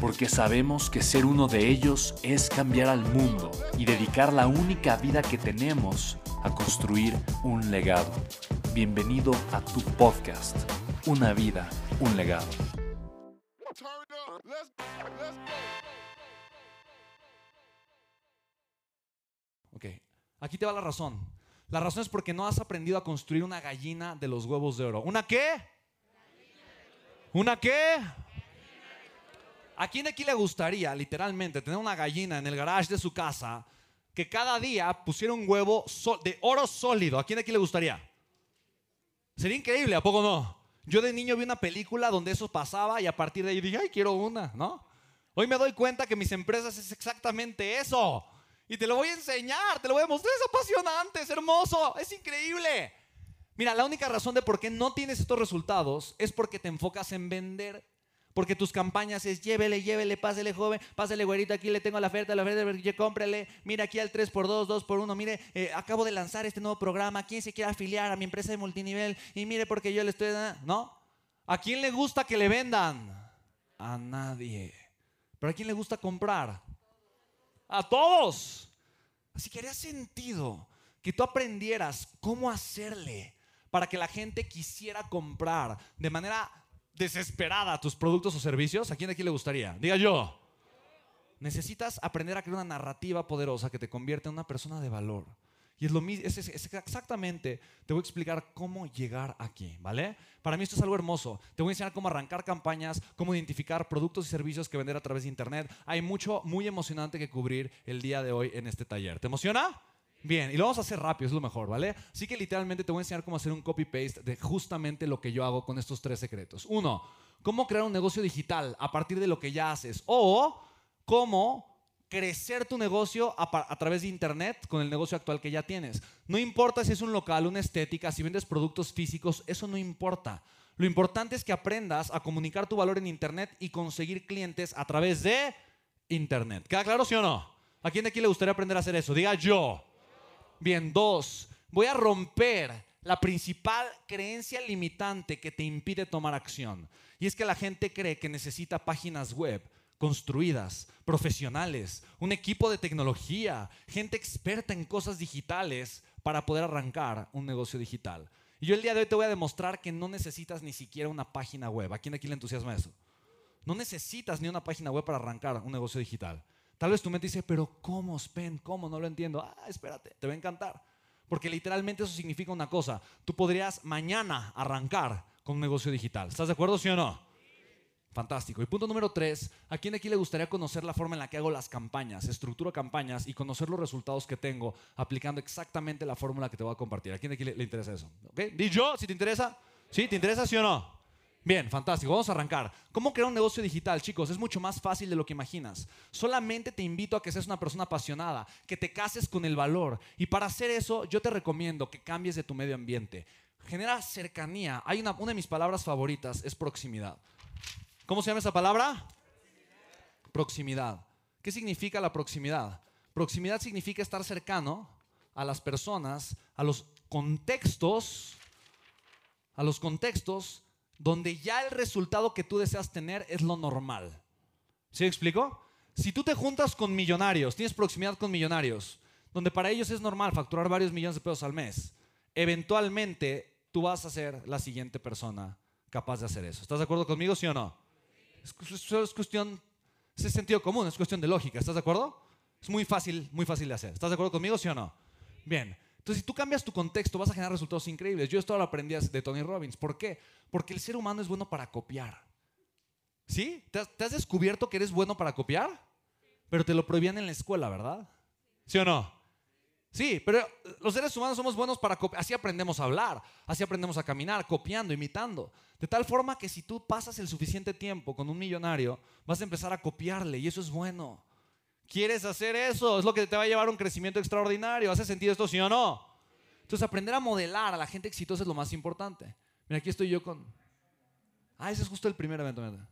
porque sabemos que ser uno de ellos es cambiar al mundo y dedicar la única vida que tenemos a construir un legado. Bienvenido a tu podcast, Una vida, un legado. Ok, aquí te va la razón. La razón es porque no has aprendido a construir una gallina de los huevos de oro. ¿Una qué? ¿Una qué? ¿A quién aquí le gustaría, literalmente, tener una gallina en el garage de su casa que cada día pusiera un huevo de oro sólido? ¿A quién aquí le gustaría? Sería increíble, ¿a poco no? Yo de niño vi una película donde eso pasaba y a partir de ahí dije, ay, quiero una, ¿no? Hoy me doy cuenta que mis empresas es exactamente eso. Y te lo voy a enseñar, te lo voy a mostrar. Es apasionante, es hermoso, es increíble. Mira, la única razón de por qué no tienes estos resultados es porque te enfocas en vender porque tus campañas es llévele, llévele, pásele joven, pásele güerito, aquí le tengo la oferta, la oferta, cómprele, mira aquí al 3x2, 2x1, mire, eh, acabo de lanzar este nuevo programa, ¿quién se quiere afiliar a mi empresa de multinivel? Y mire porque yo le estoy dando, ¿no? ¿A quién le gusta que le vendan? A nadie. ¿Pero a quién le gusta comprar? A todos. Así que haría sentido que tú aprendieras cómo hacerle para que la gente quisiera comprar de manera desesperada tus productos o servicios, ¿a quién de aquí le gustaría? Diga yo. Necesitas aprender a crear una narrativa poderosa que te convierta en una persona de valor. Y es lo mismo, es, exactamente, te voy a explicar cómo llegar aquí, ¿vale? Para mí esto es algo hermoso. Te voy a enseñar cómo arrancar campañas, cómo identificar productos y servicios que vender a través de Internet. Hay mucho muy emocionante que cubrir el día de hoy en este taller. ¿Te emociona? Bien, y lo vamos a hacer rápido, es lo mejor, ¿vale? Así que literalmente te voy a enseñar cómo hacer un copy-paste de justamente lo que yo hago con estos tres secretos. Uno, cómo crear un negocio digital a partir de lo que ya haces. O cómo crecer tu negocio a, través de Internet con el negocio actual que ya tienes. No importa si es un local, una estética, si vendes productos físicos, eso no importa. Lo importante es que aprendas a comunicar tu valor en Internet y conseguir clientes a través de Internet. ¿Queda claro, sí o no? ¿A quién de aquí le gustaría aprender a hacer eso? Diga yo. Bien, dos, voy a romper la principal creencia limitante que te impide tomar acción. Y es que la gente cree que necesita páginas web construidas, profesionales, un equipo de tecnología, gente experta en cosas digitales para poder arrancar un negocio digital. Y yo el día de hoy te voy a demostrar que no necesitas ni siquiera una página web. ¿A quién aquí le entusiasma eso? No necesitas ni una página web para arrancar un negocio digital. Tal vez tu mente dice, pero ¿cómo, Spen? ¿Cómo? No lo entiendo. Ah, espérate, te va a encantar. Porque literalmente eso significa una cosa. Tú podrías mañana arrancar con un negocio digital. ¿Estás de acuerdo, sí o no? Fantástico. Y punto número tres, ¿a quién aquí le gustaría conocer la forma en la que hago las campañas, estructuro campañas y conocer los resultados que tengo aplicando exactamente la fórmula que te voy a compartir? ¿A quién aquí le, le interesa eso? ¿Ok? Di yo, si te interesa. ¿Sí? ¿Te interesa, sí o no? Bien, fantástico. Vamos a arrancar. ¿Cómo crear un negocio digital, chicos? Es mucho más fácil de lo que imaginas. Solamente te invito a que seas una persona apasionada, que te cases con el valor. Y para hacer eso, yo te recomiendo que cambies de tu medio ambiente. Genera cercanía. Hay una, una de mis palabras favoritas, es proximidad. ¿Cómo se llama esa palabra? Proximidad. ¿Qué significa la proximidad? Proximidad significa estar cercano a las personas, a los contextos, a los contextos donde ya el resultado que tú deseas tener es lo normal. ¿Sí me explico? Si tú te juntas con millonarios, tienes proximidad con millonarios, donde para ellos es normal facturar varios millones de pesos al mes, eventualmente tú vas a ser la siguiente persona capaz de hacer eso. ¿Estás de acuerdo conmigo, sí o no? Es, es, es cuestión, es sentido común, es cuestión de lógica. ¿Estás de acuerdo? Es muy fácil, muy fácil de hacer. ¿Estás de acuerdo conmigo, sí o no? Bien. Entonces, si tú cambias tu contexto, vas a generar resultados increíbles. Yo esto lo aprendí de Tony Robbins. ¿Por qué? Porque el ser humano es bueno para copiar. ¿Sí? ¿Te has, descubierto que eres bueno para copiar? Pero te lo prohibían en la escuela, ¿verdad? ¿Sí o no? Sí, pero los seres humanos somos buenos para copiar. Así aprendemos a hablar, así aprendemos a caminar, copiando, imitando. De tal forma que si tú pasas el suficiente tiempo con un millonario, vas a empezar a copiarle y eso es bueno. ¿Quieres hacer eso? Es lo que te va a llevar a un crecimiento extraordinario. ¿Hace sentido esto, sí o no? Entonces, aprender a modelar a la gente exitosa es lo más importante. Mira, aquí estoy yo con... Ah, ese es justo el primer evento. mira.